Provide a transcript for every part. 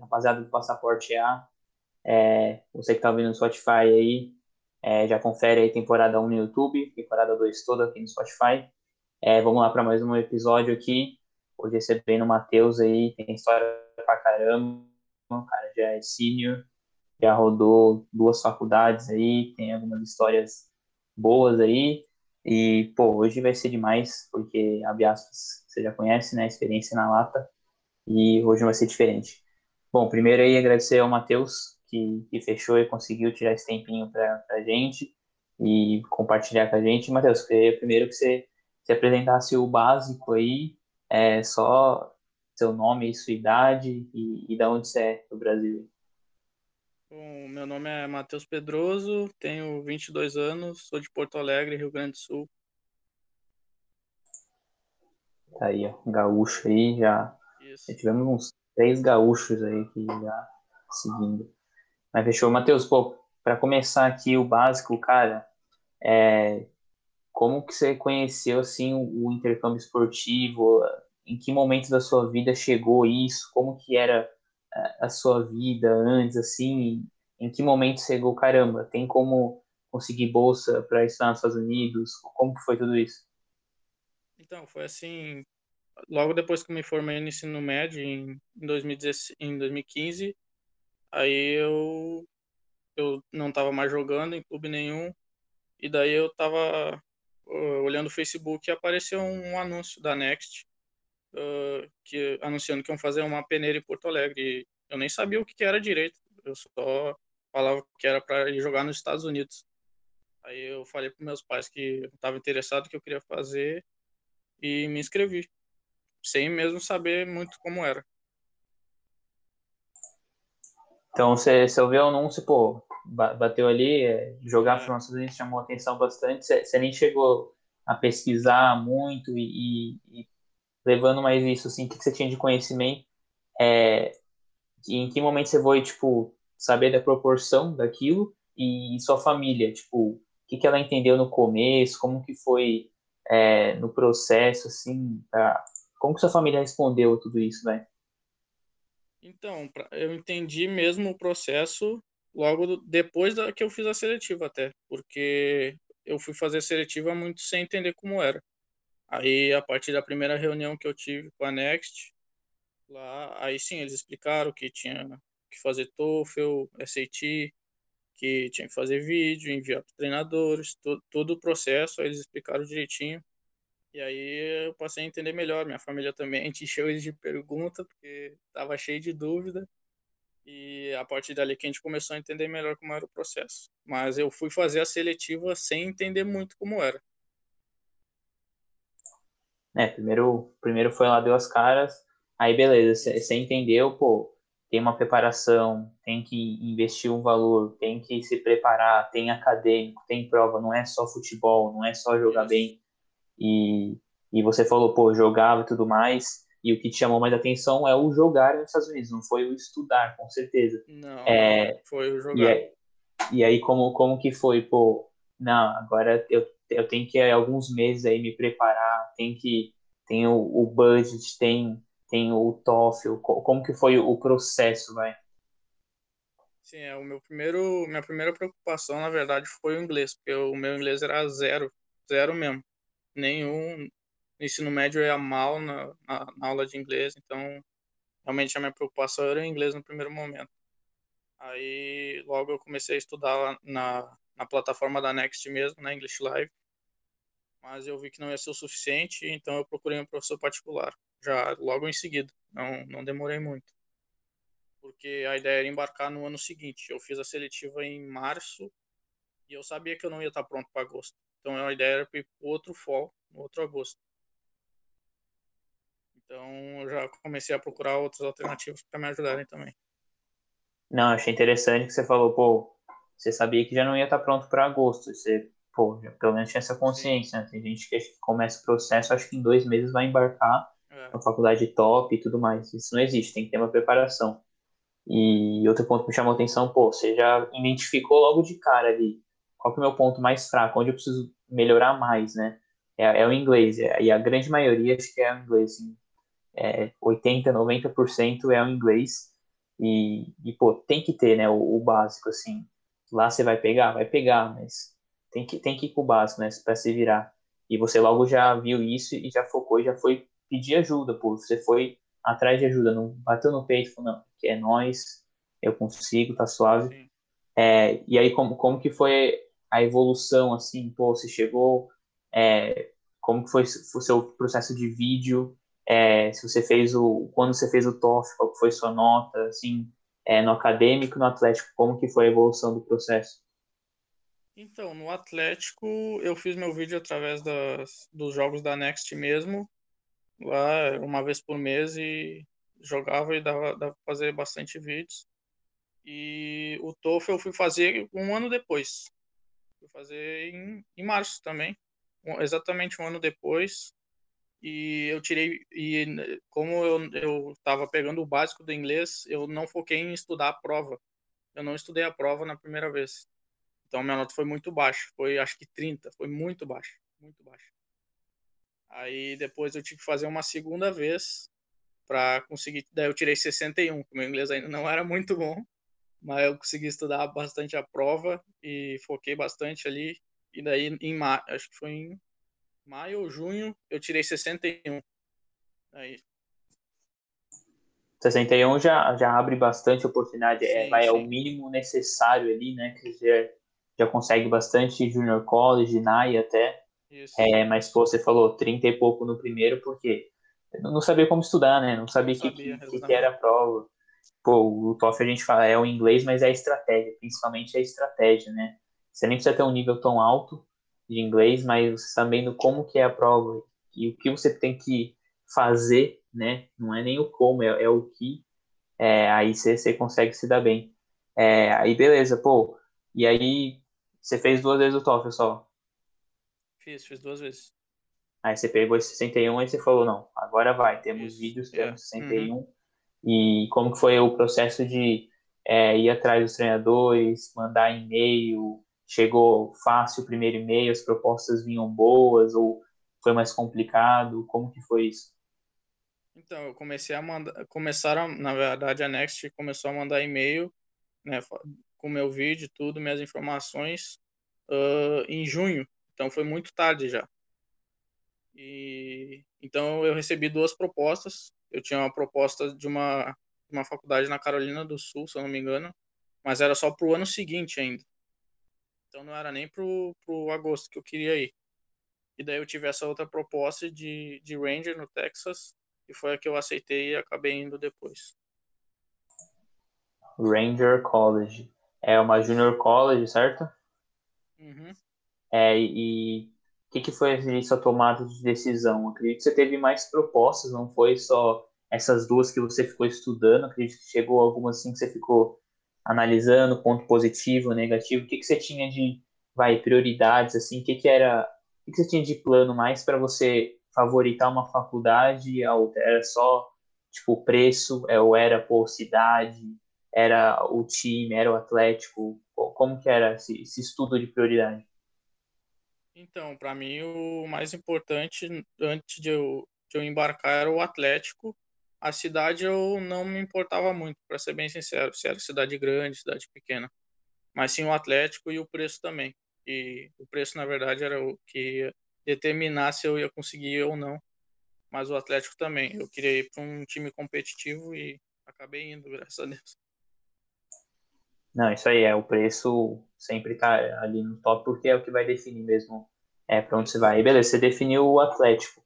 Rapaziada do Passaporte A, é, você que está ouvindo no Spotify aí, é, já confere aí temporada 1 no YouTube, temporada 2 toda aqui no Spotify. É, vamos lá para mais um episódio aqui. Hoje recebendo o Matheus aí, tem história pra caramba, o cara já é senior, já rodou duas faculdades aí, tem algumas histórias boas aí. E, pô, hoje vai ser demais, porque, abre aspas, você já conhece, né, experiência na lata, e hoje vai ser diferente. Bom, primeiro aí agradecer ao Matheus, que, que fechou e conseguiu tirar esse tempinho para a gente e compartilhar com a gente. Matheus, queria primeiro que você se apresentasse o básico aí, é, só seu nome e sua idade e, e de onde você é do Brasil. Bom, meu nome é Matheus Pedroso, tenho 22 anos, sou de Porto Alegre, Rio Grande do Sul. Tá aí, ó, gaúcho aí, já, já tivemos uns três gaúchos aí que já seguindo. Mas fechou. Matheus, pô, para começar aqui o básico, cara, é, como que você conheceu, assim, o, o intercâmbio esportivo? Em que momento da sua vida chegou isso? Como que era a sua vida antes, assim, em que momento chegou, caramba, tem como conseguir bolsa para estudar nos Estados Unidos? Como que foi tudo isso? Então, foi assim, logo depois que me formei no ensino médio, em, 2016, em 2015, aí eu, eu não estava mais jogando em clube nenhum, e daí eu estava olhando o Facebook e apareceu um anúncio da Next, uh, que anunciando que iam fazer uma peneira em Porto Alegre. Eu nem sabia o que era direito. Eu só falava que era para ir jogar nos Estados Unidos. Aí eu falei para meus pais que eu estava interessado, que eu queria fazer e me inscrevi, sem mesmo saber muito como era. Então você, você ouviu o anúncio, pô, bateu ali, é, jogar é. Estados Unidos chamou atenção bastante, você, você, nem chegou a pesquisar muito e, e, e levando mais isso, assim, o que você tinha de conhecimento, é, em que momento você foi, tipo, saber da proporção daquilo e sua família, tipo, o que, que ela entendeu no começo, como que foi é, no processo, assim, tá? Como que sua família respondeu tudo isso, né? Então, eu entendi mesmo o processo logo depois da que eu fiz a seletiva até, porque eu fui fazer a seletiva muito sem entender como era. Aí, a partir da primeira reunião que eu tive com a Next, lá, aí sim, eles explicaram que tinha que fazer TOEFL, SAT, que tinha que fazer vídeo, enviar para treinadores, todo, todo o processo, aí eles explicaram direitinho. E aí eu passei a entender melhor. Minha família também te encheu eles de pergunta, porque estava cheio de dúvida. E a partir dali que a gente começou a entender melhor como era o processo. Mas eu fui fazer a seletiva sem entender muito como era né, primeiro, primeiro foi lá, deu as caras, aí beleza, você entendeu, pô, tem uma preparação, tem que investir um valor, tem que se preparar, tem acadêmico, tem prova, não é só futebol, não é só jogar bem. E, e você falou, pô, jogava e tudo mais, e o que te chamou mais atenção é o jogar nos Estados Unidos, não foi o estudar, com certeza. Não, é, foi o jogar. E, aí, e aí, como, como que foi, pô, não, agora eu eu tenho que alguns meses aí me preparar, tem que tem o, o budget, tem tem o TOEFL, como que foi o processo, vai? Sim, é, o meu primeiro, minha primeira preocupação, na verdade, foi o inglês, porque o meu inglês era zero, zero mesmo. Nenhum no ensino médio ia mal na, na, na aula de inglês, então realmente a minha preocupação era o inglês no primeiro momento. Aí logo eu comecei a estudar na, na plataforma da Next mesmo, na English Live mas eu vi que não ia ser o suficiente, então eu procurei um professor particular, já logo em seguida, não, não demorei muito. Porque a ideia era embarcar no ano seguinte. Eu fiz a seletiva em março e eu sabia que eu não ia estar pronto para agosto. Então a ideia era ir para outro fall, no outro agosto. Então eu já comecei a procurar outras alternativas para me ajudarem também. Não, achei interessante que você falou, pô, você sabia que já não ia estar pronto para agosto. Você pô, já, pelo menos tinha essa consciência, né? Tem gente que, que começa o processo, acho que em dois meses vai embarcar é. na faculdade top e tudo mais. Isso não existe, tem que ter uma preparação. E outro ponto que me chamou a atenção, pô, você já identificou logo de cara ali qual que é o meu ponto mais fraco, onde eu preciso melhorar mais, né? É, é o inglês, é, e a grande maioria acho que é o inglês, assim, é, 80, 90% é o inglês. E, e pô, tem que ter, né, o, o, básico, assim. Lá você vai pegar? Vai pegar, mas tem que, tem que ir com o básico, né, para se virar. E você logo já viu isso e já focou e já foi pedir ajuda, pô. Você foi atrás de ajuda, não bateu no peito, falou, não, que é nós, eu consigo, tá suave. É, e aí, como, como que foi a evolução, assim, pô, você chegou, é, como que foi o seu processo de vídeo, é, se você fez o, quando você fez o TOEFL, qual foi sua nota, assim, é, no acadêmico, no atlético, como que foi a evolução do processo? Então, no Atlético, eu fiz meu vídeo através das, dos jogos da Next mesmo, lá uma vez por mês e jogava e dava, dava pra fazer bastante vídeos. E o TOEFL eu fui fazer um ano depois. Fui fazer em, em março também, exatamente um ano depois. E eu tirei, e como eu, eu tava pegando o básico do inglês, eu não foquei em estudar a prova. Eu não estudei a prova na primeira vez. Então minha nota foi muito baixa, foi acho que 30, foi muito baixa, muito baixa. Aí depois eu tive que fazer uma segunda vez para conseguir, daí eu tirei 61, o meu inglês ainda não era muito bom, mas eu consegui estudar bastante a prova e foquei bastante ali. E daí em maio, acho que foi em maio ou junho, eu tirei 61. Aí 61 já, já abre bastante oportunidade, é, sim, é, sim. é o mínimo necessário ali, né? Que você já consegue bastante junior college, NAI até. Isso. É, mas, pô, você falou 30 e pouco no primeiro, porque não sabia como estudar, né? Não sabia o que, que, que, era a prova. Pô, o TOEFL a gente fala, é o inglês, mas é a estratégia, principalmente a estratégia, né? Você nem precisa ter um nível tão alto de inglês, mas você sabendo como que é a prova e o que você tem que fazer, né? Não é nem o como, é, é o que. É, aí você, você consegue se dar bem. É, aí beleza, pô. E aí você fez duas vezes o TOEFL só? Fiz, fiz duas vezes. Aí você pegou esse 61 e você falou, não, agora vai, temos Isso, vídeos, é. temos 61. Uhum. E como que foi o processo de é, ir atrás dos treinadores, mandar e-mail, chegou fácil o primeiro e-mail, as propostas vinham boas ou foi mais complicado? Como que foi isso? Então, eu comecei a mandar, começaram, na verdade, a Next começou a mandar e-mail, né, com meu vídeo, tudo, minhas informações, uh, em junho. Então foi muito tarde já. E então eu recebi duas propostas. Eu tinha uma proposta de uma uma faculdade na Carolina do Sul, se eu não me engano, mas era só para o ano seguinte ainda. Então não era nem pro, pro agosto que eu queria ir. E daí eu tive essa outra proposta de, de Ranger no Texas, e foi a que eu aceitei e acabei indo depois. Ranger College é uma junior college, certo? Uhum. É, e que, que foi a tomada de decisão? Acredito que você teve mais propostas, não foi só essas duas que você ficou estudando. Acredito que chegou algumas assim que você ficou analisando, ponto positivo, negativo. O que, que você tinha de vai prioridades assim? O que, que era? O que, que você tinha de plano mais para você favoritar uma faculdade a outra? Era só tipo preço? É, ou era por cidade? era o time, era o Atlético? Como que era esse, esse estudo de prioridade? Então, para mim, o mais importante antes de eu, de eu embarcar era o Atlético. A cidade eu não me importava muito, para ser bem sincero, se era cidade grande, cidade pequena. Mas sim o Atlético e o preço também. E o preço, na verdade, era o que determinasse se eu ia conseguir ou não. Mas o Atlético também. Eu queria ir para um time competitivo e acabei indo, graças a Deus. Não, isso aí é o preço sempre tá ali no top porque é o que vai definir mesmo é para onde você vai. E beleza, você definiu o Atlético.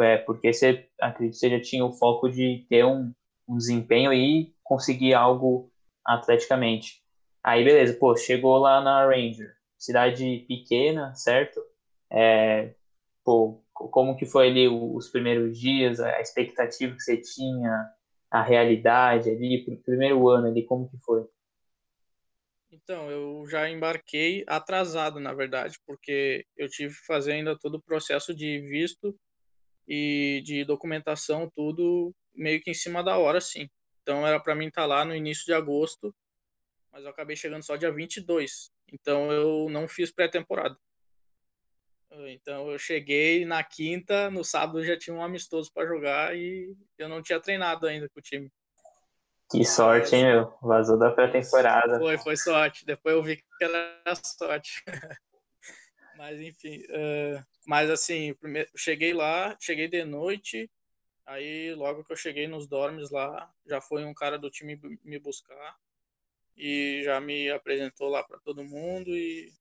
É, porque você acredito você já tinha o foco de ter um, um desempenho e conseguir algo atleticamente. Aí beleza, pô, chegou lá na Ranger, cidade pequena, certo? É, pô, como que foi ali os primeiros dias, a expectativa que você tinha, a realidade ali, primeiro ano ali, como que foi? Então, eu já embarquei atrasado, na verdade, porque eu tive que fazer ainda todo o processo de visto e de documentação, tudo meio que em cima da hora, sim. Então, era para mim estar tá lá no início de agosto, mas eu acabei chegando só dia 22. Então, eu não fiz pré-temporada. Então, eu cheguei na quinta, no sábado já tinha um amistoso para jogar e eu não tinha treinado ainda com o time. Que sorte, hein, meu? Vazou da pré-temporada. Foi, foi sorte. Depois eu vi que era sorte. mas enfim, uh, mas assim, primeiro, cheguei lá, cheguei de noite, aí logo que eu cheguei nos dormes lá, já foi um cara do time me buscar e já me apresentou lá para todo mundo e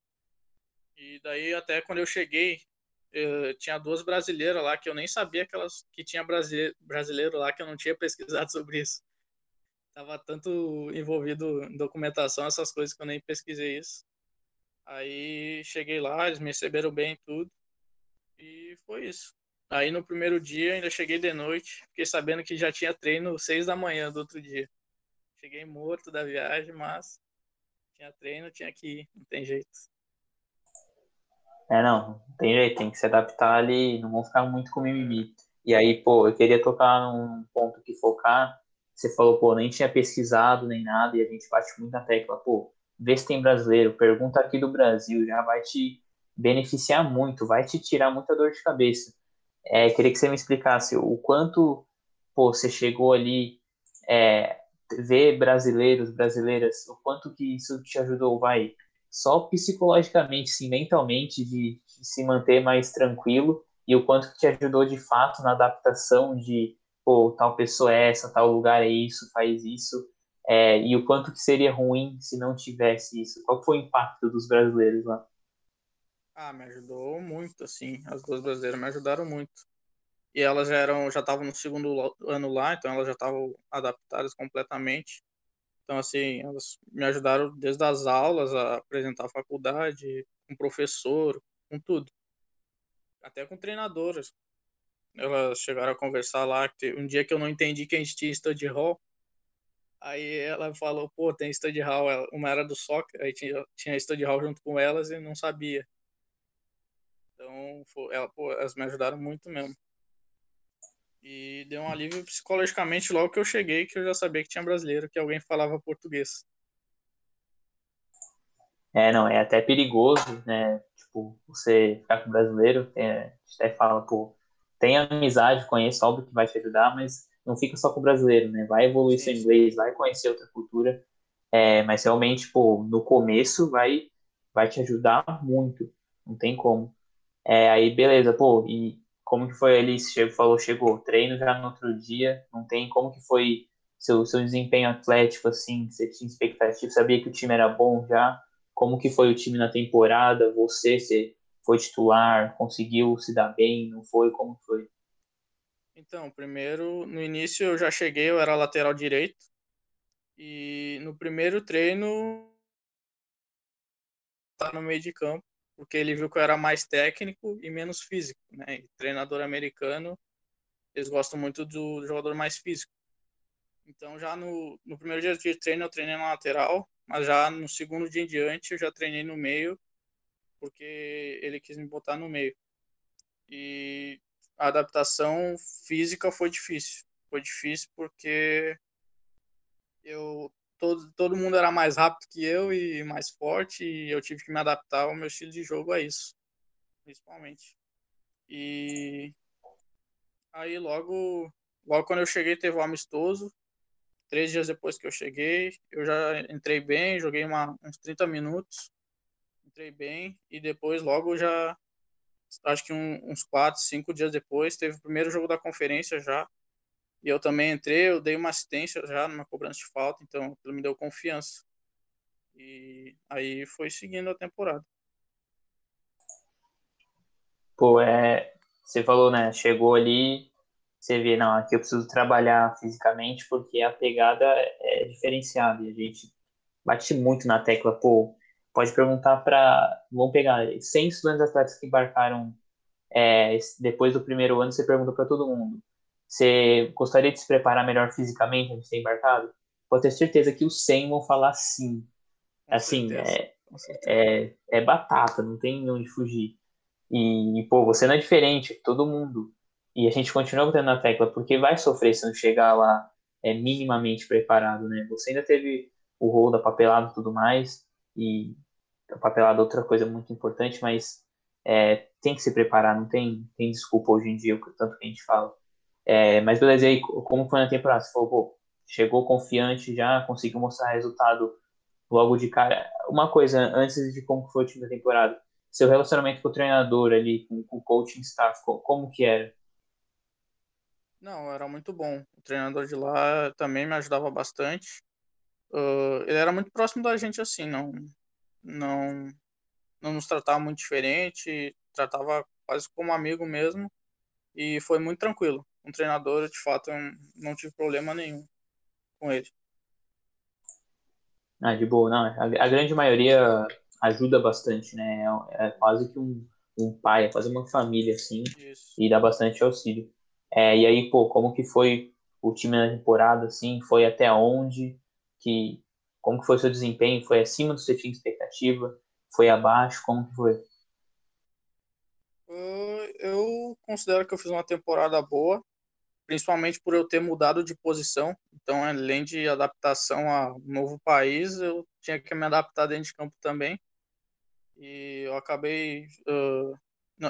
e daí até quando eu cheguei eu, tinha duas brasileiras lá que eu nem sabia que elas que tinha brasileiro, brasileiro lá que eu não tinha pesquisado sobre isso tava tanto envolvido em documentação essas coisas que eu nem pesquisei isso aí cheguei lá eles me receberam bem tudo e foi isso aí no primeiro dia ainda cheguei de noite fiquei sabendo que já tinha treino seis da manhã do outro dia Cheguei morto da viagem, mas tinha treino, tinha que ir, não tem jeito. É, não, não tem jeito, tem que se adaptar ali, não vão ficar muito com mimimi. E aí, pô, eu queria tocar num ponto que focar. Você falou, pô, nem tinha pesquisado nem nada, e a gente bate muito na tecla, pô, vê se tem brasileiro, pergunta aqui do Brasil, já vai te beneficiar muito, vai te tirar muita dor de cabeça. É, queria que você me explicasse o quanto, pô, você chegou ali é, ver brasileiros, brasileiras, o quanto que isso te ajudou, vai, só psicologicamente, sim, mentalmente, de, de, se manter mais tranquilo, e o quanto que te ajudou de fato na adaptação de, pô, tal pessoa é essa, tal lugar é isso, faz isso, é, e o quanto que seria ruim se não tivesse isso. Qual foi o impacto dos brasileiros lá? Ah, me ajudou muito, assim, as duas brasileiras me ajudaram muito e elas já eram já estavam no segundo ano lá, então elas já estavam adaptadas completamente. Então assim, elas me ajudaram desde as aulas a apresentar a faculdade, com professor, com tudo. Até com treinadoras. Elas chegaram a conversar lá um dia que eu não entendi que a gente tinha study hall, Aí ela falou, pô, tem study hall, uma era do soccer, aí tinha, tinha study hall junto com elas e não sabia. Então, foi, ela, pô, elas me ajudaram muito mesmo. E deu um alívio psicologicamente logo que eu cheguei, que eu já sabia que tinha brasileiro, que alguém falava português. É, não, é até perigoso, né? Tipo, você ficar com brasileiro, tem, a gente até fala, pô, tem amizade, conhece, óbvio que vai te ajudar, mas não fica só com o brasileiro, né? Vai evoluir Sim. seu inglês, vai conhecer outra cultura, é, mas realmente, pô, no começo vai, vai te ajudar muito, não tem como. É, aí, beleza, pô, e como que foi ali? Você falou, chegou, treino já no outro dia, não tem como que foi seu, seu desempenho atlético, assim, você tinha expectativa, sabia que o time era bom já? Como que foi o time na temporada? Você, você foi titular, conseguiu se dar bem, não foi? Como foi? Então, primeiro, no início eu já cheguei, eu era lateral direito, e no primeiro treino, tá no meio de campo, porque ele viu que eu era mais técnico e menos físico, né? E treinador americano, eles gostam muito do jogador mais físico. Então, já no, no primeiro dia de treino, eu treinei na lateral, mas já no segundo dia em diante, eu já treinei no meio, porque ele quis me botar no meio. E a adaptação física foi difícil. Foi difícil porque eu todo, todo mundo era mais rápido que eu e mais forte, e eu tive que me adaptar ao meu estilo de jogo a isso, principalmente. E aí logo, logo quando eu cheguei teve um amistoso, três dias depois que eu cheguei, eu já entrei bem, joguei uma, uns 30 minutos, entrei bem, e depois logo já, acho que um, uns quatro, cinco dias depois, teve o primeiro jogo da conferência já, e eu também entrei, eu dei uma assistência já numa cobrança de falta, então ele me deu confiança. E aí foi seguindo a temporada. Pô, é, você falou, né? Chegou ali, você vê, não, aqui eu preciso trabalhar fisicamente porque a pegada é diferenciada e a gente bate muito na tecla, pô, pode perguntar para, vamos pegar 100 estudantes atletas que embarcaram é, depois do primeiro ano, você pergunta para todo mundo, você gostaria de se preparar melhor fisicamente antes de ter embarcado? Pode ter certeza que os 100 vão falar sim. Assim, é, é, é batata, não tem onde fugir. E, pô, você não é diferente, todo mundo. E a gente continua botando na tecla, porque vai sofrer se não chegar lá é, minimamente preparado, né? Você ainda teve o rolo da papelada e tudo mais, e a papelada é outra coisa muito importante, mas é, tem que se preparar, não tem, tem desculpa hoje em dia, o tanto que a gente fala. É, mas beleza, aí como foi na temporada? Você falou, pô, chegou confiante já, conseguiu mostrar resultado logo de cara. Uma coisa, antes de como foi o time da temporada, seu relacionamento com o treinador ali, com, com o coaching staff, como que era? Não, era muito bom. O treinador de lá também me ajudava bastante. Uh, ele era muito próximo da gente assim, não, não, não nos tratava muito diferente, tratava quase como amigo mesmo e foi muito tranquilo. Um treinador, de fato, eu não tive problema nenhum com ele. Ah, de boa, não. A, a grande maioria ajuda bastante, né? É, é quase que um, um pai, é quase uma família, assim, Isso. e dá bastante auxílio. É, e aí, pô, como que foi o time na temporada, assim? Foi até onde? Que, como que foi o seu desempenho? Foi acima do que você tinha expectativa? Foi abaixo? Como que foi? Eu considero que eu fiz uma temporada boa principalmente por eu ter mudado de posição. Então, além de adaptação a novo país, eu tinha que me adaptar dentro de campo também. E eu acabei. Uh,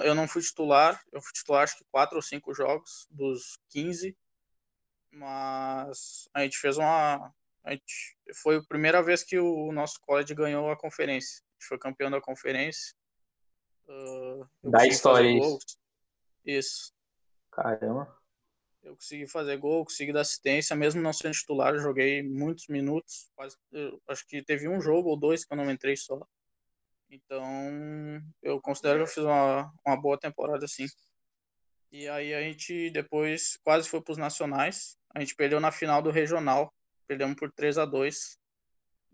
eu não fui titular, eu fui titular acho que quatro ou cinco jogos dos 15, mas a gente fez uma. A gente, foi a primeira vez que o nosso college ganhou a conferência. A gente foi campeão da conferência. Uh, da história, isso. Isso. Caramba. Eu consegui fazer gol, consegui dar assistência, mesmo não sendo titular, joguei muitos minutos. Quase, acho que teve um jogo ou dois que eu não entrei só. Então, eu considero que eu fiz uma, uma boa temporada, sim. E aí a gente depois quase foi para os nacionais. A gente perdeu na final do regional. Perdemos por 3 a 2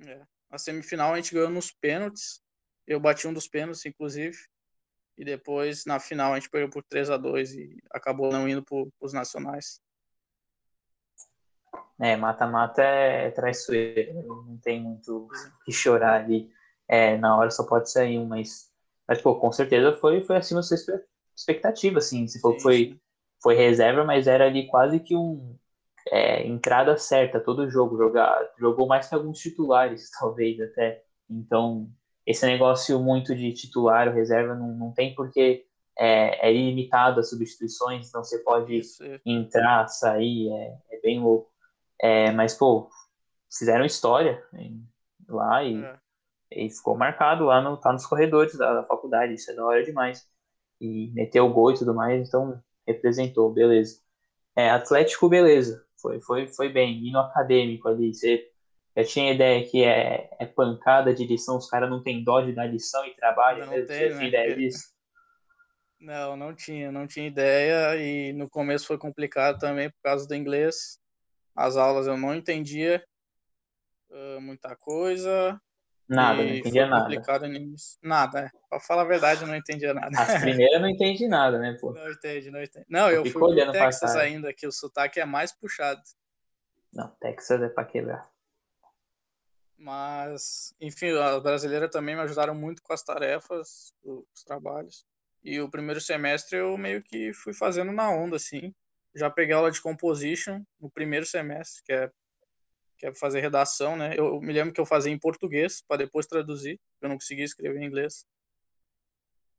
é. A semifinal a gente ganhou nos pênaltis. Eu bati um dos pênaltis, inclusive e depois na final a gente perdeu por 3 a 2 e acabou não indo para os nacionais. É, mata-mata é traiçoeiro, não tem muito o que chorar ali. É, na hora só pode sair um, mas, mas pô, com certeza foi, foi acima da sua expectativa, assim. Se for foi, foi reserva, mas era ali quase que um é, entrada certa todo jogo. Jogar, jogou mais que alguns titulares, talvez até. Então, esse negócio muito de titular ou reserva não, não tem porque é, é ilimitado as substituições, então você pode entrar, sair, é, é bem louco. É, mas, pô, fizeram história hein, lá e, é. e, ficou marcado lá no, tá nos corredores da, da, faculdade, isso é da hora demais. E meteu o gol e tudo mais, então representou, beleza. É, Atlético, beleza, foi, foi, foi bem. E no acadêmico ali, você eu tinha ideia que é, é pancada de lição, os caras não têm dó de dar lição e trabalho, não mesmo. Tem, Você né? ideia disso? Não, não tinha, não tinha ideia e no começo foi complicado também por causa do inglês. As aulas eu não entendia uh, muita coisa. Nada, não entendia nada. Nada, é. Pra falar a verdade, eu não entendia nada. As primeiras não entendi nada, né, pô? Não entendi, não entendi. Não, eu, eu fui pro Texas ainda, que o sotaque é mais puxado. Não, Texas é pra quebrar. Mas, enfim, as brasileiras também me ajudaram muito com as tarefas, os trabalhos. E o primeiro semestre eu meio que fui fazendo na onda, assim. Já peguei aula de composition no primeiro semestre, que é, que é fazer redação, né? Eu me lembro que eu fazia em português, para depois traduzir, eu não conseguia escrever em inglês.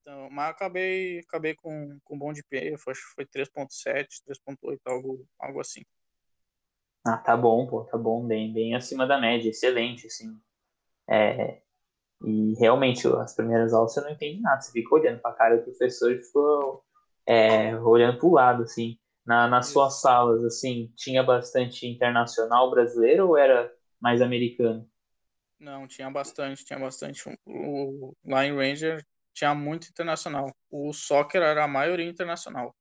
Então, mas acabei, acabei com, com bom de PE, acho que foi 3.7, 3.8, algo, algo assim. Ah, tá bom, pô, tá bom, bem, bem acima da média, excelente, assim. É, e realmente, as primeiras aulas você não entende nada, você fica olhando pra cara do professor e ficou é, olhando pro lado, assim. Na, nas suas salas, assim, tinha bastante internacional brasileiro ou era mais americano? Não, tinha bastante, tinha bastante. O Line Ranger tinha muito internacional. O soccer era a maioria internacional.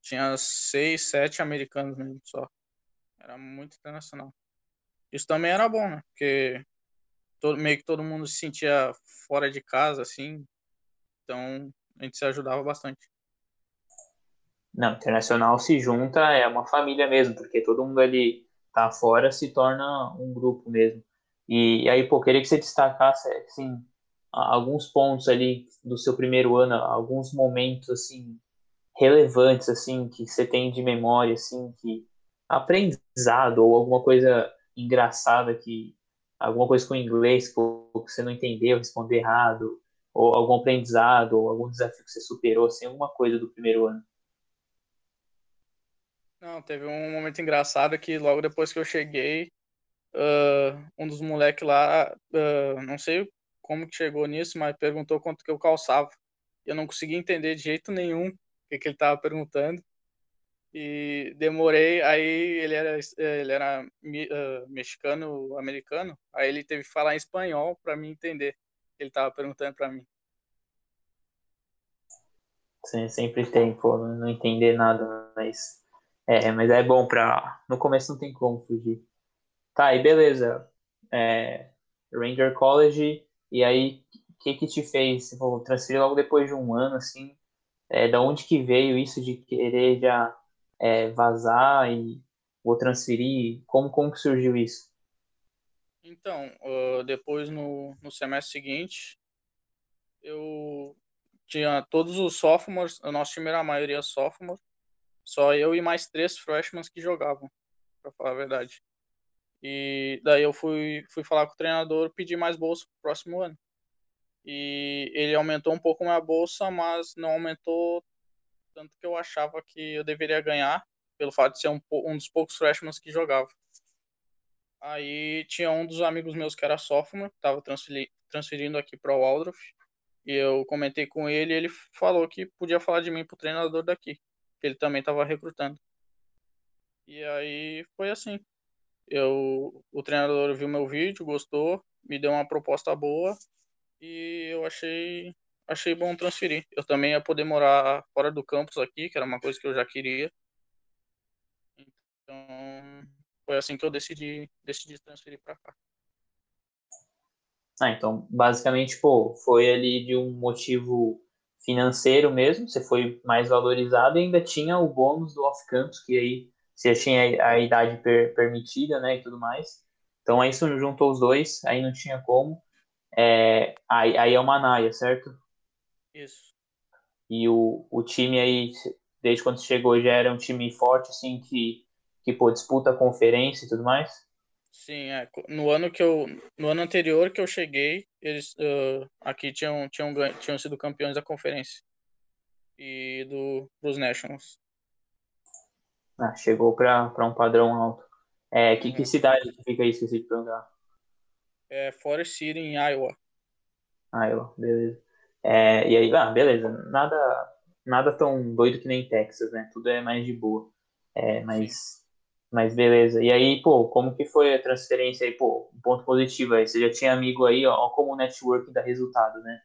Tinha seis, sete americanos mesmo só. Era muito internacional. Isso também era bom, né? Porque todo, meio que todo mundo se sentia fora de casa, assim. Então a gente se ajudava bastante. Não, internacional se junta, é uma família mesmo, porque todo mundo ali tá fora se torna um grupo mesmo. E, e aí, pô, queria que você destacasse, assim, alguns pontos ali do seu primeiro ano, alguns momentos, assim, relevantes, assim, que você tem de memória, assim, que aprendizado ou alguma coisa engraçada que alguma coisa com inglês que você não entendeu, respondeu errado, ou algum aprendizado, ou algum desafio que você superou, assim, alguma coisa do primeiro ano? Não, teve um momento engraçado que logo depois que eu cheguei, uh, um dos moleques lá, uh, não sei como que chegou nisso, mas perguntou quanto que eu calçava. Eu não consegui entender de jeito nenhum o que, que ele estava perguntando. E demorei, aí ele era, ele era uh, mexicano, americano, aí ele teve que falar em espanhol para mim entender o que ele estava perguntando para mim. Sim, sempre tem, pô, não entender nada, mas é, mas é bom pra. No começo não tem como fugir. Tá, e beleza. É, Ranger College, e aí o que que te fez vou transferir logo depois de um ano, assim? É, da onde que veio isso de querer já é, vazar e vou transferir? Como, como que surgiu isso? Então, uh, depois no, no semestre seguinte, eu tinha todos os sophomores, o nosso time era a maioria sophomore, só eu e mais três freshmen que jogavam, para falar a verdade. E daí eu fui, fui falar com o treinador, pedir mais bolsa pro próximo ano. E ele aumentou um pouco minha bolsa, mas não aumentou tanto que eu achava que eu deveria ganhar, pelo fato de ser um, um dos poucos freshmen que jogava. Aí tinha um dos amigos meus que era sophomore, que estava transferindo aqui para o Waldorf, e eu comentei com ele e ele falou que podia falar de mim pro treinador daqui, ele também estava recrutando. E aí foi assim. Eu, o treinador viu meu vídeo, gostou, me deu uma proposta boa e eu achei achei bom transferir. Eu também ia poder morar fora do campus aqui, que era uma coisa que eu já queria. Então, foi assim que eu decidi decidi transferir para cá. Ah, então, basicamente, pô, foi ali de um motivo financeiro mesmo, você foi mais valorizado e ainda tinha o bônus do off-campus, que aí você tinha a idade per permitida, né, e tudo mais. Então, aí isso juntou os dois, aí não tinha como. É, aí, aí é uma naia, certo? Isso. E o, o time aí, desde quando chegou, já era um time forte, assim, que, que pô, disputa a conferência e tudo mais? Sim, é. No ano que eu, no ano anterior que eu cheguei, eles uh, aqui tinham, tinham, tinham sido campeões da conferência e do dos Nationals. Ah, chegou para um padrão alto. É, que, uhum. que cidade que fica aí, esqueci de perguntar? É Forest City, em Iowa. Iowa, beleza. É, e aí, ah, beleza. Nada, nada tão doido que nem Texas, né? Tudo é mais de boa. É, mas Sim. Mas beleza. E aí, pô, como que foi a transferência aí? Pô, um ponto positivo aí. Você já tinha amigo aí, ó, como o network dá resultado, né?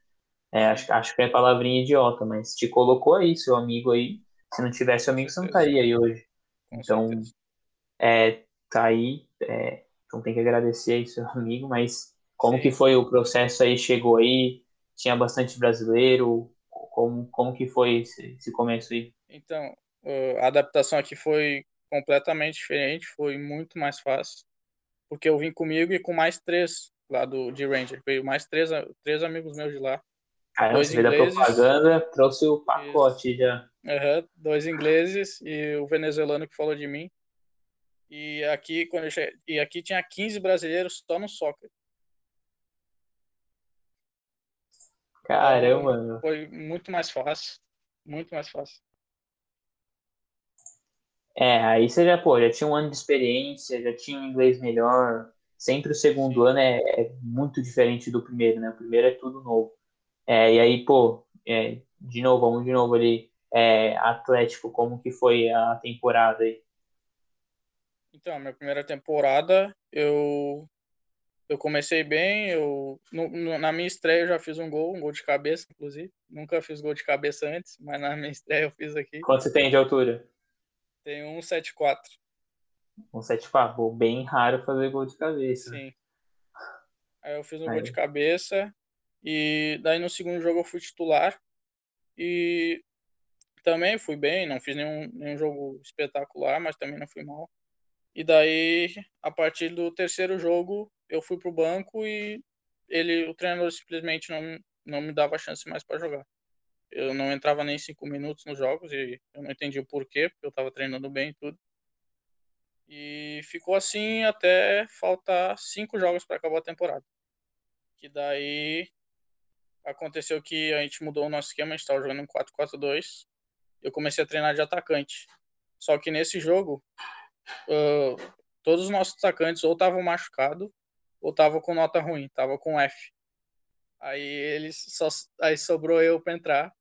É, acho, acho que é palavrinha idiota, mas te colocou aí, seu amigo aí. Se não tivesse amigo, você não estaria aí hoje. Então, é, tá aí. É, então tem que agradecer aí seu amigo, mas como Sim. que foi o processo aí? Chegou aí? Tinha bastante brasileiro? Como, como que foi esse, esse começo aí? Então, a adaptação aqui foi completamente diferente, foi muito mais fácil, porque eu vim comigo e com mais três lá do de Ranger, veio mais três, três amigos meus de lá. Caramba, dois ingleses, da propaganda, trouxe o pacote isso. já. Uhum, dois ingleses e o venezuelano que falou de mim. E aqui, quando eu cheguei, e aqui tinha 15 brasileiros só no soccer. Caramba, então, Foi muito mais fácil. Muito mais fácil. É, aí você já, pô, já tinha um ano de experiência, já tinha um inglês melhor. Sempre o segundo ano é, é, muito diferente do primeiro, né? O primeiro é tudo novo. É, e aí, pô, é, de novo, vamos de novo ali. É, Atlético, como que foi a temporada aí? Então, minha primeira temporada, eu eu comecei bem, eu no, no, na minha estreia eu já fiz um gol, um gol de cabeça, inclusive. Nunca fiz gol de cabeça antes, mas na minha estreia eu fiz aqui. Quanto você tem de altura? Tem 174. 174, bem raro fazer gol de cabeça. Sim. Aí eu fiz um Aí. gol de cabeça e daí no segundo jogo eu fui titular e também fui bem, não fiz nenhum, nenhum jogo espetacular, mas também não fui mal. E daí, a partir do terceiro jogo, eu fui pro banco e ele, o treinador simplesmente não, não me dava chance mais para jogar. Eu não entrava nem cinco minutos nos jogos e eu não entendi o porquê, porque eu estava treinando bem e tudo. E ficou assim até faltar cinco jogos para acabar a temporada. Que daí aconteceu que a gente mudou o nosso esquema, a gente estava jogando um 4-4-2. Eu comecei a treinar de atacante. Só que nesse jogo, uh, todos os nossos atacantes ou estavam machucados ou estavam com nota ruim, estavam com F. Aí eles só aí sobrou eu para entrar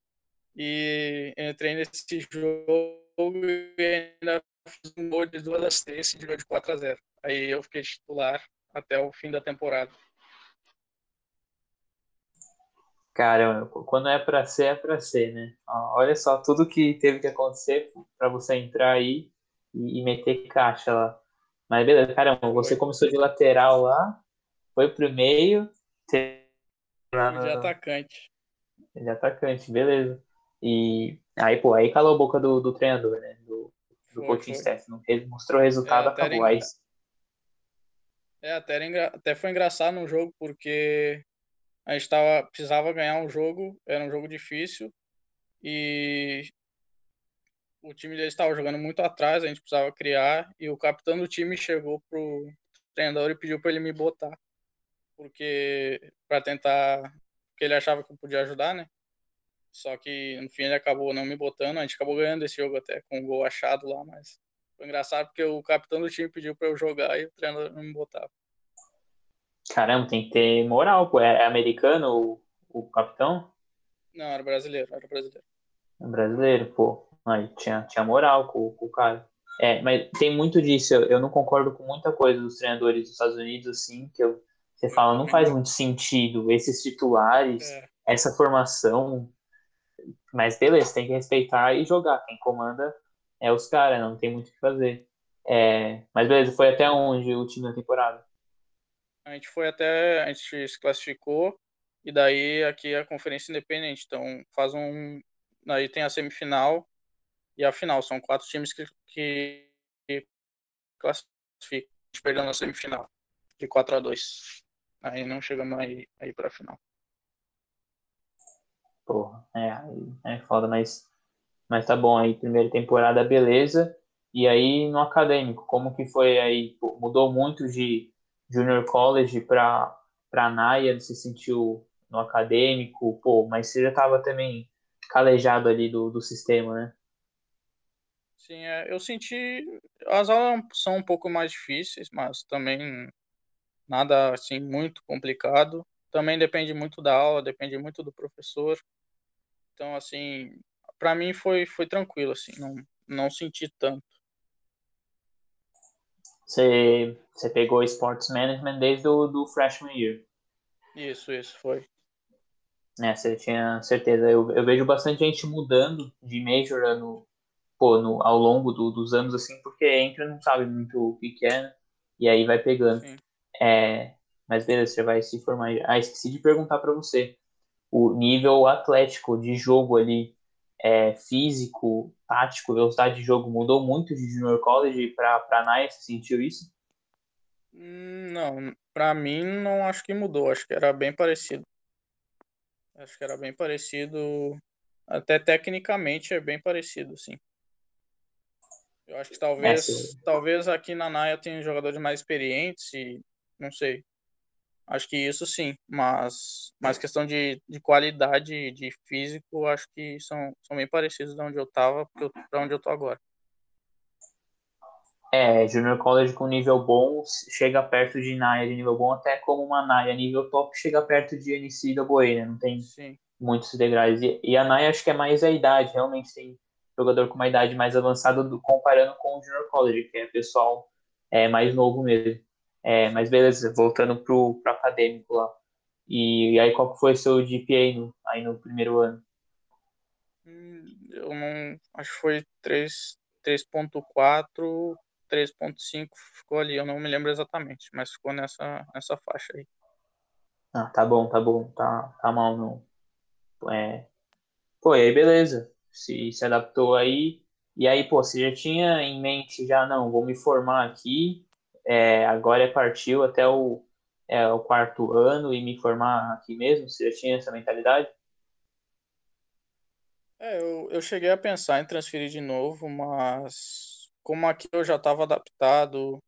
e entrei nesse jogo e ainda fiz um gol de duas assistências de 4 a 0. Aí eu fiquei titular até o fim da temporada. Cara, quando é para ser, é para ser, né? Olha só tudo que teve que acontecer para você entrar aí e, meter caixa lá. Mas beleza, caramba, você começou de lateral lá, foi pro meio, lá de atacante. De atacante, beleza. E aí, pô, aí calou a boca do, do treinador, né? Do, do foi, coaching foi. staff. Não mostrou resultado, é, acabou. Aí... É, até, engra... até foi engraçado no jogo, porque a gente tava, precisava ganhar um jogo, era um jogo difícil, e o time deles estava jogando muito atrás, a gente precisava criar, e o capitão do time chegou pro treinador e pediu para ele me botar, porque para tentar, porque ele achava que eu podia ajudar, né? Só que no fim ele acabou não me botando, a gente acabou ganhando esse jogo até com um gol achado lá, mas foi engraçado porque o capitão do time pediu para eu jogar e o treinador não me botava. Caramba, tem que ter moral, pô. É, é americano o, o capitão? Não, era brasileiro, era brasileiro. É brasileiro, pô. Aí tinha, tinha moral com, com o cara. É, mas tem muito disso. Eu, eu, não concordo com muita coisa dos treinadores dos Estados Unidos, assim, que eu, você fala, não faz muito sentido esses titulares, é. essa formação. Mas beleza, tem que respeitar e jogar. Quem comanda é os caras, não tem muito o que fazer. É, mas beleza, foi até onde o time da temporada? A gente foi até. A gente se classificou. E daí aqui é a conferência independente. Então faz um. Aí tem a semifinal e a final. São quatro times que, que, classificam. A gente perdeu na semifinal. De 4 a 2 Aí não chegamos aí, aí pra final. Porra, é, é foda, mas, mas tá bom aí. Primeira temporada, beleza. E aí no acadêmico, como que foi aí? Mudou muito de Junior College para para Naia, você sentiu no acadêmico, pô, mas você já estava também calejado ali do, do sistema, né? Sim, é, eu senti as aulas são um pouco mais difíceis, mas também nada assim muito complicado. Também depende muito da aula, depende muito do professor. Então assim, para mim foi foi tranquilo assim, não não senti tanto. Você, você pegou Sports Management desde o do freshman year. Isso, isso, foi. É, você tinha certeza. Eu, eu vejo bastante gente mudando de major no, pô, no, ao longo do, dos anos, assim, porque entra não sabe muito o que, que é, né? e aí vai pegando. É, mas beleza, você vai se formar. Ah, esqueci de perguntar para você. O nível atlético de jogo ali, é, físico, tático, velocidade de jogo mudou muito de Junior College para para Naya? Você sentiu isso? Hum, não, para mim não acho que mudou, acho que era bem parecido. Acho que era bem parecido, até tecnicamente é bem parecido, sim. Eu acho que talvez, é, talvez aqui na Naya tenha jogadores mais experientes e não sei. Acho que isso sim, mas, mas questão de, de qualidade de físico, acho que são, são bem parecidos de onde eu estava para onde eu tô agora. É, Junior College com nível bom chega perto de Naya de nível bom, até como uma Naya nível top chega perto de NC da Boe, né? Não tem sim. muitos degraus. E, e, a Naya acho que é mais a idade, realmente tem jogador com uma idade mais avançada do, comparando com o Junior College, que é pessoal é, mais novo mesmo. É, mas beleza, voltando pro, pro acadêmico lá. E, e aí, qual que foi seu GPA no, aí no primeiro ano? Hum, eu não. Acho que foi 3.4, 3.5, ficou ali, eu não me lembro exatamente, mas ficou nessa, nessa faixa aí. Ah, tá bom, tá bom, tá, tá mal não. É... Pô, e aí beleza, se, se adaptou aí, e aí, pô, você já tinha em mente, já, não, vou me formar aqui, é, agora é partiu até o, é, o quarto ano e me formar aqui mesmo? Você já tinha essa mentalidade? É, eu, eu cheguei a pensar em transferir de novo, mas como aqui eu já estava adaptado,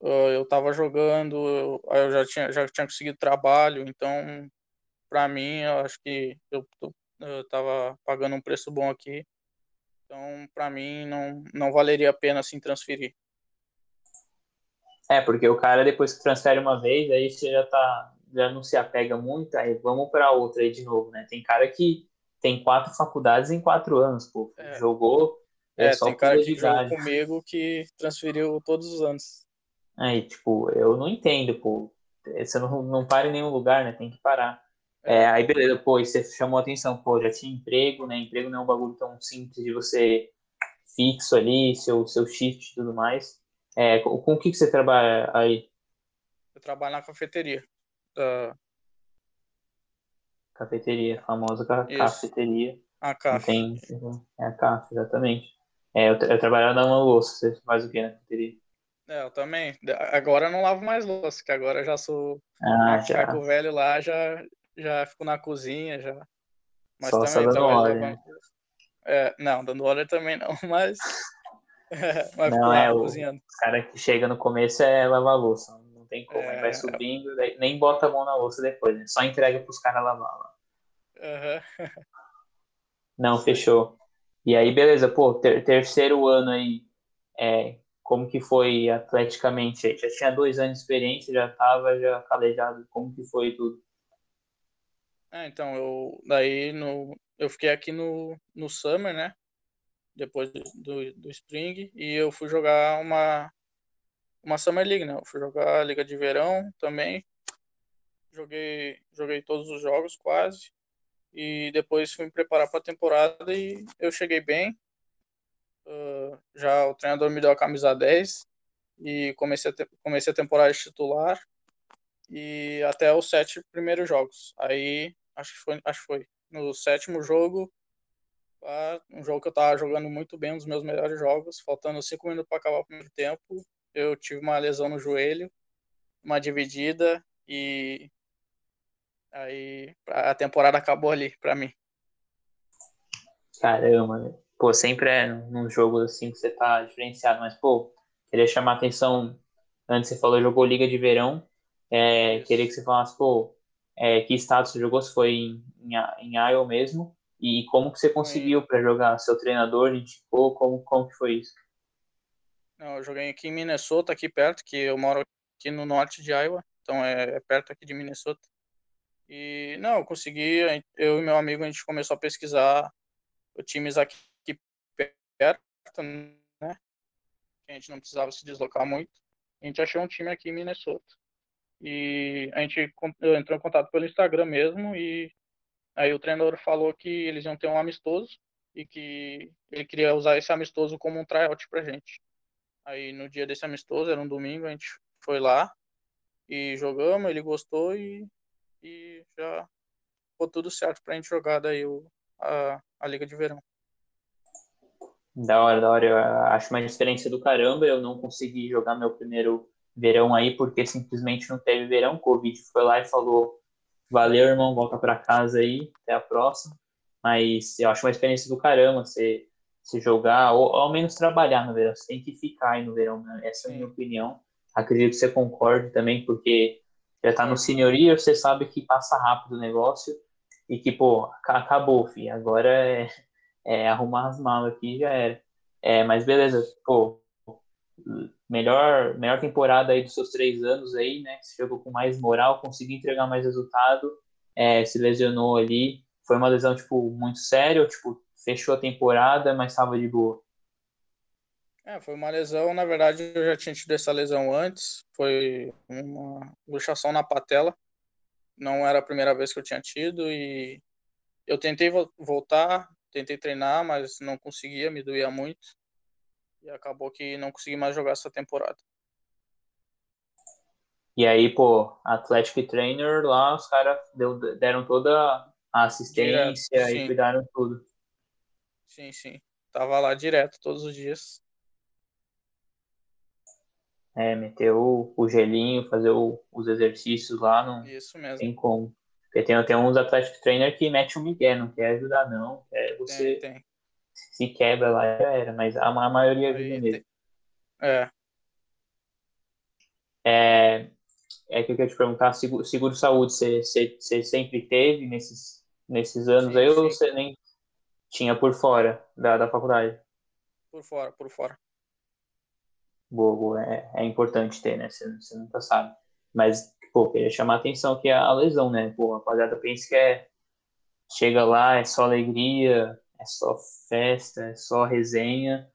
eu estava jogando, eu, eu já tinha, já tinha conseguido trabalho, então, para mim, eu acho que eu, estava pagando um preço bom aqui. Então, para mim, não, não valeria a pena assim transferir. É, porque o cara depois que transfere uma vez, aí você já tá, já não se apega muito, aí vamos para outra aí de novo, né? Tem cara que tem quatro faculdades em quatro anos, pô. É. Jogou. É, é tem cara que jogou comigo que transferiu todos os anos. Aí, tipo, eu não entendo, pô. Você não, não para em nenhum lugar, né? Tem que parar. É, aí, beleza, pô, e você chamou a atenção, pô, já tinha emprego, né? Emprego não é um bagulho tão simples de você fixo ali, seu, seu shift e tudo mais. É, com, com o que, que você trabalha aí? Eu trabalho na cafeteria. Cafeteria, famosa ca Isso. cafeteria. A café. Tem, é a café, exatamente. É, eu, eu trabalho na louça, você faz o que na cafeteria? É, eu também. Agora eu não lavo mais louça, que agora eu já sou ah, já. o velho lá, já, já fico na cozinha, já. Mas só, também só dando óleo, né? É, não, dando óleo também não, mas Vai não, é o cozinhando. cara que chega no começo é lavar louça. Não tem como, é... vai subindo, nem bota a mão na louça depois, né? Só entrega pros caras lavar lá. Uhum. Não, fechou. E aí, beleza, pô, ter, terceiro ano aí, é, como que foi atleticamente? Já tinha dois anos de experiência, já tava já calejado, como que foi tudo? É, então, eu daí no, eu fiquei aqui no, no Summer, né? Depois do, do, Spring e eu fui jogar uma uma Summer League, né? Eu fui jogar a Liga de Verão também. Joguei joguei todos os jogos quase e depois fui me preparar para a temporada e eu cheguei bem. Uh, já o treinador me deu a camisa 10 e comecei a, te, comecei a temporada de titular e até os sete primeiros jogos. Aí acho que foi, acho que foi no sétimo jogo um jogo que eu tava jogando muito bem, um dos meus melhores jogos, faltando cinco minutos para acabar o primeiro tempo, eu tive uma lesão no joelho, uma dividida e aí a temporada acabou ali para mim. Caramba, pô, sempre é num jogo assim que você tá diferenciado, mas pô, queria chamar a atenção, antes você falou jogou Liga de Verão, é, queria que você falasse, pô, é, que estado você jogou, se foi em, em, em Iowa mesmo, e como que você conseguiu para jogar? Seu treinador indicou? Como, como que foi isso? Eu joguei aqui em Minnesota, aqui perto, que eu moro aqui no norte de Iowa, então é, é perto aqui de Minnesota. E não, eu consegui, eu e meu amigo, a gente começou a pesquisar times aqui perto, né? A gente não precisava se deslocar muito. A gente achou um time aqui em Minnesota. E a gente entrou em contato pelo Instagram mesmo e Aí o treinador falou que eles iam ter um amistoso e que ele queria usar esse amistoso como um tryout pra gente. Aí no dia desse amistoso, era um domingo, a gente foi lá e jogamos, ele gostou e, e já ficou tudo certo pra gente jogar daí o, a, a Liga de Verão. Da hora, da hora. Eu acho uma diferença do caramba. Eu não consegui jogar meu primeiro verão aí porque simplesmente não teve verão. Covid foi lá e falou Valeu, irmão. Volta para casa aí. Até a próxima. Mas eu acho uma experiência do caramba você, você jogar, ou, ao menos trabalhar no verão. Você tem que ficar aí no verão, né? Essa é a minha opinião. Acredito que você concorde também, porque já tá no senhoria, você sabe que passa rápido o negócio e que, pô, acabou, filho. Agora é, é arrumar as malas aqui já era. É, mas beleza, pô, melhor, melhor temporada aí dos seus três anos aí, né? Jogou com mais moral, conseguiu entregar mais resultado, é, se lesionou ali. Foi uma lesão, tipo, muito séria, tipo, fechou a temporada, mas estava de boa. É, foi uma lesão, na verdade eu já tinha tido essa lesão antes, foi uma luxação na patela, não era a primeira vez que eu tinha tido e eu tentei voltar, tentei treinar, mas não conseguia, me doía muito e acabou que não consegui mais jogar essa temporada. E aí, pô, Athletic Trainer lá, os caras deram toda a assistência direto, e cuidaram tudo. Sim, sim. Tava lá direto todos os dias. É, meter o, o gelinho, fazer o, os exercícios lá, não Isso mesmo. tem como. Porque tem, tem uns Athletic Trainer que mete o Miguel, não quer ajudar, não. É você tem, tem se quebra lá já era, mas a, a maioria vive mesmo. É. É, é que eu queria te perguntar, seguro, seguro saúde, você, você, você sempre teve nesses, nesses anos sim, aí, sim. ou você nem... Tinha por fora da, da faculdade. Por fora, por fora. Boa, boa. É, é importante ter, né? Você, você nunca sabe. Mas, pô, queria chamar a atenção que a lesão, né? Pô, a rapaziada pensa que é. Chega lá, é só alegria, é só festa, é só resenha.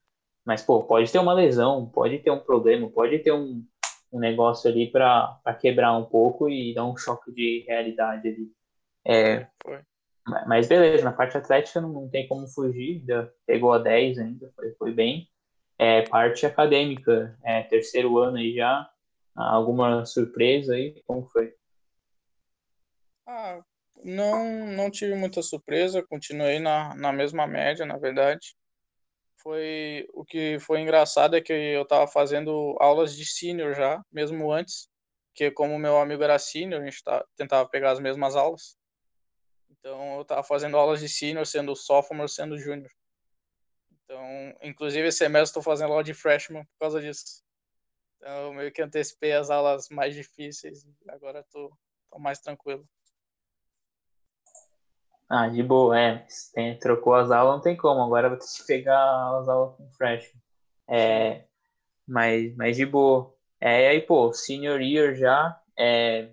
Mas, pô, pode ter uma lesão, pode ter um problema, pode ter um, um negócio ali para quebrar um pouco e dar um choque de realidade ali. É, Foi. mas beleza, na parte atlética não, não tem como fugir, ainda pegou a 10 ainda, foi, foi bem. É, parte acadêmica, é, terceiro ano aí já, alguma surpresa aí? Como foi? Ah, não, não tive muita surpresa, continuei na, na mesma média, na verdade. Foi o que foi engraçado é que eu estava fazendo aulas de sênior já, mesmo antes, que como meu amigo era sênior, a gente tá, tentava pegar as mesmas aulas. Então eu estava fazendo aulas de sênior, sendo sophomore, sendo júnior. Então, inclusive esse semestre estou fazendo aula de freshman por causa disso. Então, eu meio que antecipei as aulas mais difíceis. Agora estou mais tranquilo. Ah, de boa, é. Tem, trocou as aulas, não tem como. Agora vou ter que pegar as aulas com freshman. É, mas, mas de boa. É, aí, pô, senior year já, é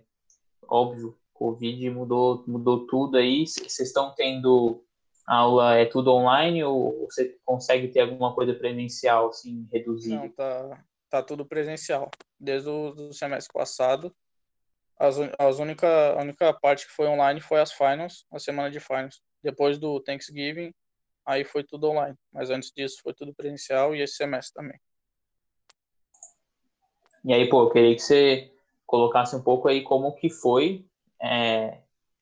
óbvio, Covid mudou, mudou tudo aí. Vocês estão tendo aula, é tudo online ou você consegue ter alguma coisa presencial, assim, reduzida? Não, tá, tá tudo presencial. Desde o semestre passado, as, as única, a única parte que foi online foi as finals, a semana de finals. Depois do Thanksgiving, aí foi tudo online. Mas antes disso foi tudo presencial e esse semestre também. E aí, pô, eu queria que você colocasse um pouco aí como que foi é,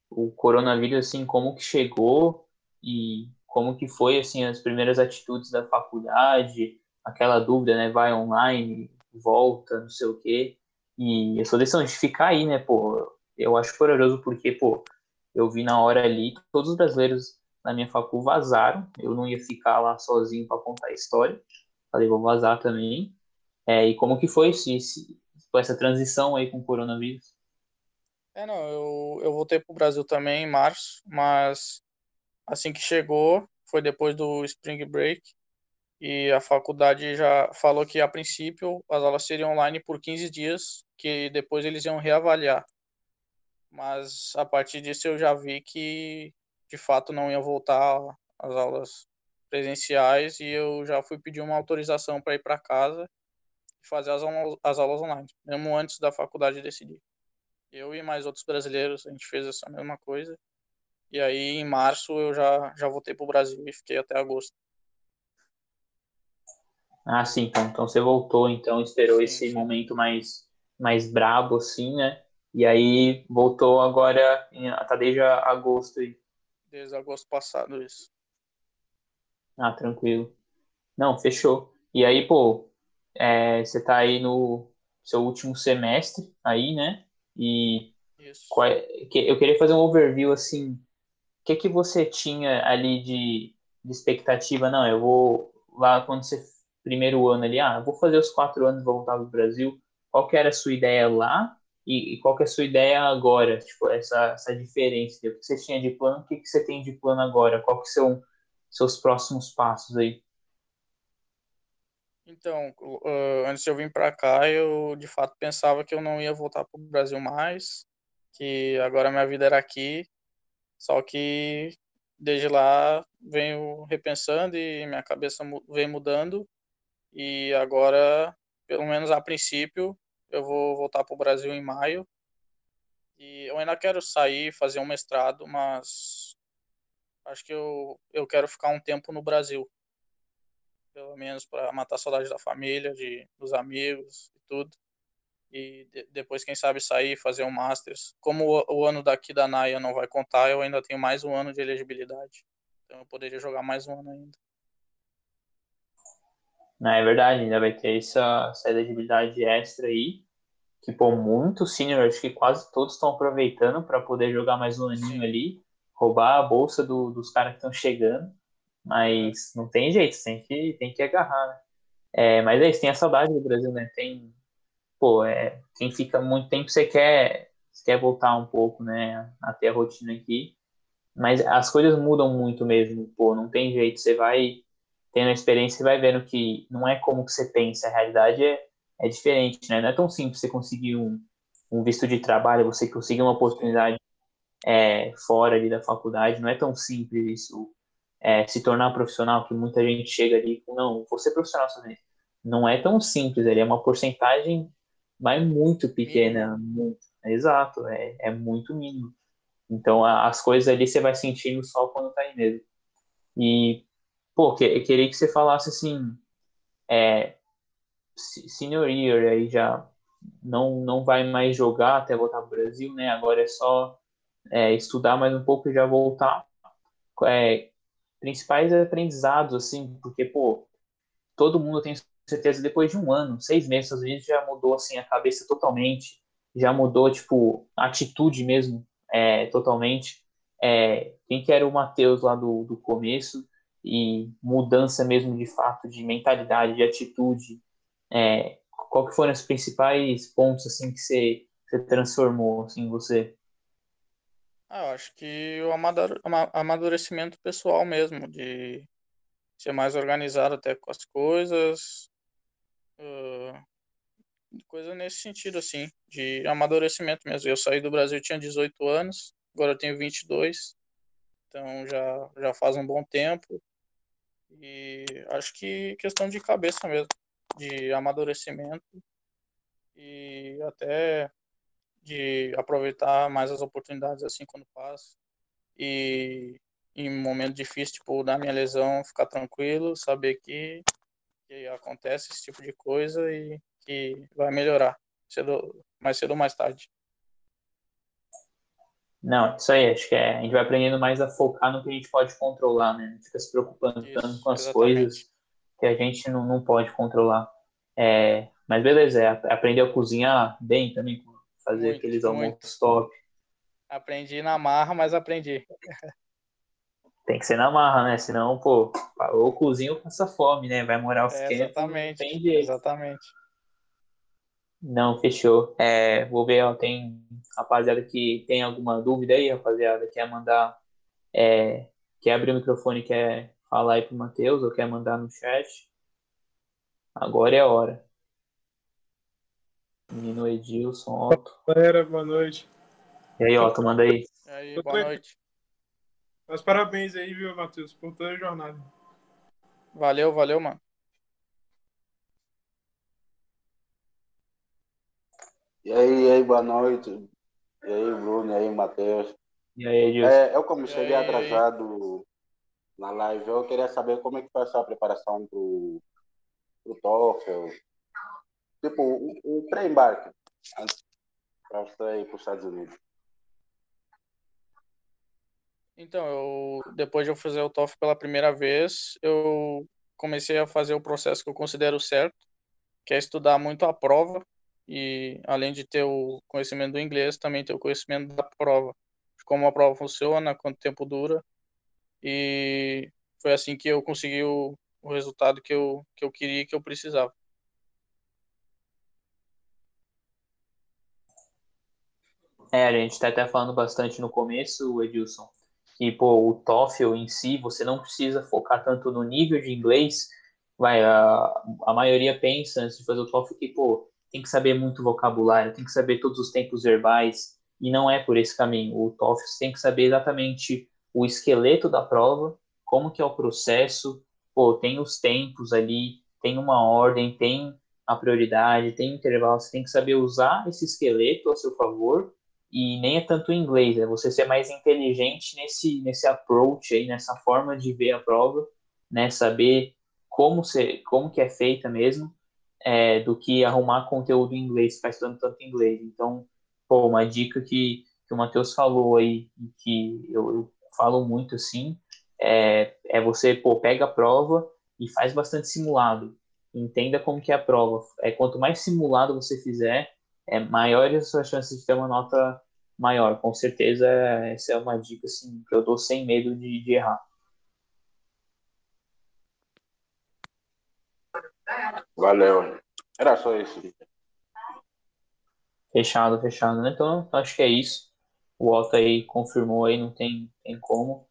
o coronavírus, assim, como que chegou e como que foi, assim, as primeiras atitudes da faculdade, aquela dúvida, né, vai online, volta, não sei o quê. E essa decisão de ficar aí, né, pô, eu acho corajoso porque, pô, eu vi na hora ali, todos os brasileiros na minha facul vazaram, eu não ia ficar lá sozinho para contar a história, falei, vou vazar também. É, e como que foi esse, esse, essa transição aí com o coronavírus? É, não, eu, eu voltei pro Brasil também em março, mas assim que chegou, foi depois do Spring Break, e a faculdade já falou que, a princípio, as aulas seriam online por 15 dias, que depois eles iam reavaliar. Mas a partir disso eu já vi que, de fato, não ia voltar às aulas presenciais e eu já fui pedir uma autorização para ir para casa e fazer as, as aulas online, mesmo antes da faculdade decidir. Eu e mais outros brasileiros, a gente fez essa mesma coisa. E aí, em março, eu já, já voltei para o Brasil e fiquei até agosto. Ah, sim, então, então você voltou, então esperou esse momento mais, mais brabo, assim, né? E aí voltou agora, tá desde agosto aí. Desde agosto passado, isso. Ah, tranquilo. Não, fechou. E aí, pô, é, você tá aí no seu último semestre aí, né? E Isso. qual é- eu queria fazer um overview, assim, o que que você tinha ali de, de expectativa? Não, eu vou lá quando você, primeiro ano ali, ah, vou fazer os quatro anos vou voltar pro Brasil. Qual que era a sua ideia lá e, e qual que é a sua ideia agora? Tipo, essa, essa diferença. O que você tinha de plano, o que que você tem de plano agora? Qual que são seus próximos passos aí? Então, uh, antes de eu vir para cá, eu de fato pensava que eu não ia voltar para o Brasil mais, que agora minha vida era aqui. Só que desde lá venho repensando e minha cabeça vem mudando. E agora, pelo menos a princípio, eu vou voltar para o Brasil em maio. E eu ainda quero sair, fazer um mestrado, mas acho que eu, eu quero ficar um tempo no Brasil. pelo menos para matar a saudade da família, de, dos amigos e tudo. E de, depois, quem sabe, sair fazer um Masters. Como o, o, ano daqui da NAIA não vai contar, eu ainda tenho mais um ano de elegibilidade. Então eu poderia jogar mais um ano ainda. Não, é verdade, ainda vai ter essa, essa elegibilidade extra aí. Que, pô, muitos seniors, acho que quase todos estão aproveitando para poder jogar mais um aninho ali, roubar a bolsa do, dos caras que estão chegando. Mas não tem jeito, tem que, tem que agarrar, né? É, mas é isso, tem a saudade do Brasil, né? Tem, pô, é, quem fica muito tempo, você quer, você quer voltar um pouco, né? A ter a rotina aqui. mas as coisas mudam muito mesmo, pô, não tem jeito, você vai tendo a experiência e vai vendo que não é como que você pensa, a realidade é, é diferente, né? Não é tão simples você conseguir um, um visto de trabalho, você conseguir uma oportunidade é, fora ali da faculdade, não é tão simples isso, é, se tornar profissional, que muita gente chega ali não, vou ser profissional somente. Não é tão simples, ele é uma porcentagem, mas muito pequena, muito, exato, é, é muito mínimo. Então, as coisas ali você vai sentindo só quando tá aí mesmo. E, pô, que, queria que você falasse assim, é, senior year aí já não, não vai mais jogar até voltar pro Brasil, né? Agora é só é, estudar mais um pouco e já voltar. É, principais aprendizados, assim, porque, pô, todo mundo tem certeza depois de um ano, seis meses, às vezes já mudou, assim, a cabeça totalmente, já mudou, tipo, a atitude mesmo é, totalmente. É, quem que era o Matheus lá do, do começo e mudança mesmo de fato de mentalidade, de atitude. É, qual que foram os principais pontos assim que você, você transformou assim você? Ah, eu acho que o amadurecimento pessoal mesmo, de ser mais organizado até com as coisas, uh, coisa nesse sentido, assim, de amadurecimento mesmo. Eu saí do Brasil, tinha 18 anos, agora eu tenho 22, então já, já faz um bom tempo. E acho que questão de cabeça mesmo, de amadurecimento e até de aproveitar mais as oportunidades assim quando passa. E em momento difícil, tipo, da minha lesão, ficar tranquilo, saber que, que acontece esse tipo de coisa e que vai melhorar cedo, mais cedo ou mais tarde. Não, isso aí, acho que é, a gente vai aprendendo mais a focar no que a gente pode controlar, né? Não fica se preocupando isso, tanto com as exatamente. coisas que a gente não, não pode controlar. É, mas beleza, é, aprender a cozinhar bem também, fazer muito, aqueles almoços top. Aprendi na marra, mas aprendi. Tem que ser na marra, né? Senão, pô, ou cozinha ou passa fome, né? Vai morar o é, Exatamente. Exatamente. Não, fechou. É, vou ver, ó, tem rapaziada que tem alguma dúvida aí, rapaziada, quer mandar, é, quer abrir o microfone, quer falar aí pro Matheus, ou quer mandar no chat. Agora é a hora. Menino Edilson, Otto. Galera, boa noite. E aí, Otto, manda aí. E aí, boa noite. Mas parabéns aí, viu, Matheus, por toda a jornada. Valeu, valeu, mano. E aí, e aí, boa noite. E aí, Bruno, e aí, Matheus. E aí, Edilson. É, eu, como cheguei atrasado na live, eu queria saber como é que foi essa preparação pro, pro TOEFL. Tipo, um, um pré-embarque para você ir para os Estados Unidos. Então, eu, depois de eu fazer o TOEFL pela primeira vez, eu comecei a fazer o processo que eu considero certo, que é estudar muito a prova, e além de ter o conhecimento do inglês, também ter o conhecimento da prova, de como a prova funciona, quanto tempo dura. E foi assim que eu consegui o, o resultado que eu, que eu queria e que eu precisava. É, a gente está até falando bastante no começo, Edilson, que pô, o TOEFL em si, você não precisa focar tanto no nível de inglês. Vai, a, a maioria pensa antes de fazer o TOEFL que, pô, tem que saber muito vocabulário, tem que saber todos os tempos verbais, e não é por esse caminho. O TOEFL tem que saber exatamente o esqueleto da prova, como que é o processo, pô, tem os tempos ali, tem uma ordem, tem a prioridade, tem intervalo, você tem que saber usar esse esqueleto a seu favor, e nem é tanto em inglês, é você ser mais inteligente nesse, nesse approach aí, nessa forma de ver a prova, né, saber como, ser, como que é feita mesmo, é, do que arrumar conteúdo em inglês, ficar estudando tanto inglês. Então, pô, uma dica que, que o Matheus falou aí, que eu, eu, falo muito assim, é, é você, pô, pega a prova e faz bastante simulado. Entenda como que é a prova. É, quanto mais simulado você fizer, é maiores as suas chances de ter uma nota maior. Com certeza, essa é uma dica assim, que eu dou sem medo de, de errar. Valeu. Era só isso. Fechado, fechado. Né? Então, acho que é isso. o Otto aí confirmou aí, não tem, tem como.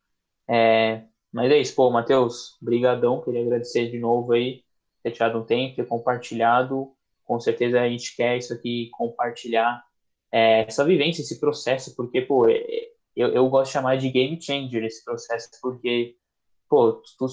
É, mas é isso, pô, Matheus, brigadão, queria agradecer de novo aí, ter tirado um tempo, ter compartilhado, com certeza a gente quer isso aqui, compartilhar é, essa vivência, esse processo, porque, pô, é, eu, eu gosto de chamar de game changer esse processo, porque, pô, tu,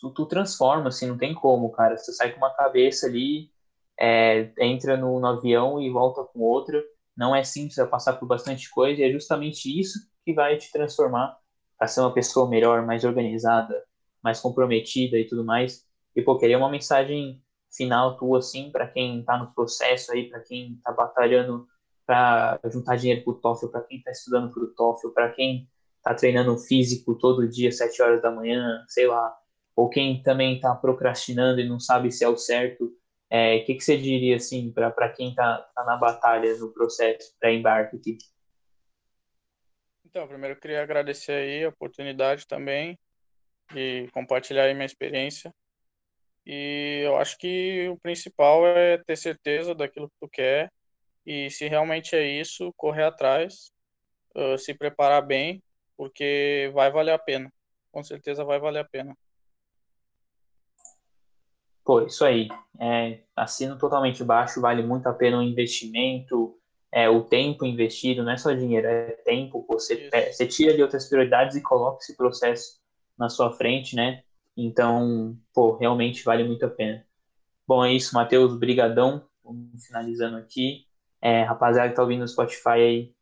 tu, tu transforma, assim, não tem como, cara, você sai com uma cabeça ali, é, entra no, no avião e volta com outra, não é simples, vai passar por bastante coisa, e é justamente isso que vai te transformar para ser uma pessoa melhor, mais organizada, mais comprometida e tudo mais. E, pô, queria uma mensagem final tua, assim, para quem está no processo aí, para quem está batalhando para juntar dinheiro para o TOEFL, para quem está estudando para o TOEFL, para quem está treinando físico todo dia, sete horas da manhã, sei lá, ou quem também está procrastinando e não sabe se é o certo, é, o que, que você diria assim para quem está tá na batalha, no processo pré-embarque aqui? Então, primeiro eu queria agradecer aí a oportunidade também de compartilhar aí minha experiência. E eu acho que o principal é ter certeza daquilo que tu quer e se realmente é isso, correr atrás, se preparar bem, porque vai valer a pena. Com certeza vai valer a pena. Pô, isso aí. É, assino totalmente baixo, vale muito a pena o investimento, é, o tempo investido, não é só dinheiro, é tempo. Você, é, você tira de outras prioridades e coloca esse processo na sua frente, né? Então, pô, realmente vale muito a pena. Bom, é isso, Matheus, brigadão. Vamos finalizando aqui. É, rapaziada que tá ouvindo no Spotify aí,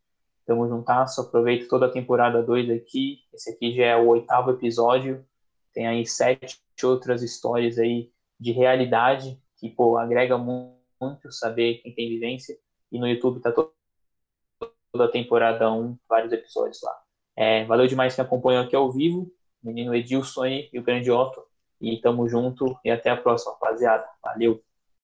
tamo juntasso. Aproveita toda a temporada 2 aqui. Esse aqui já é o oitavo episódio. Tem aí sete outras histórias aí de realidade, que, pô, agrega muito saber quem tem vivência. E no YouTube tá toda a temporada 1, vários episódios lá. É, valeu demais quem acompanhou aqui ao vivo, menino Edilson e o grande Otto. E tamo junto e até a próxima, rapaziada. Valeu!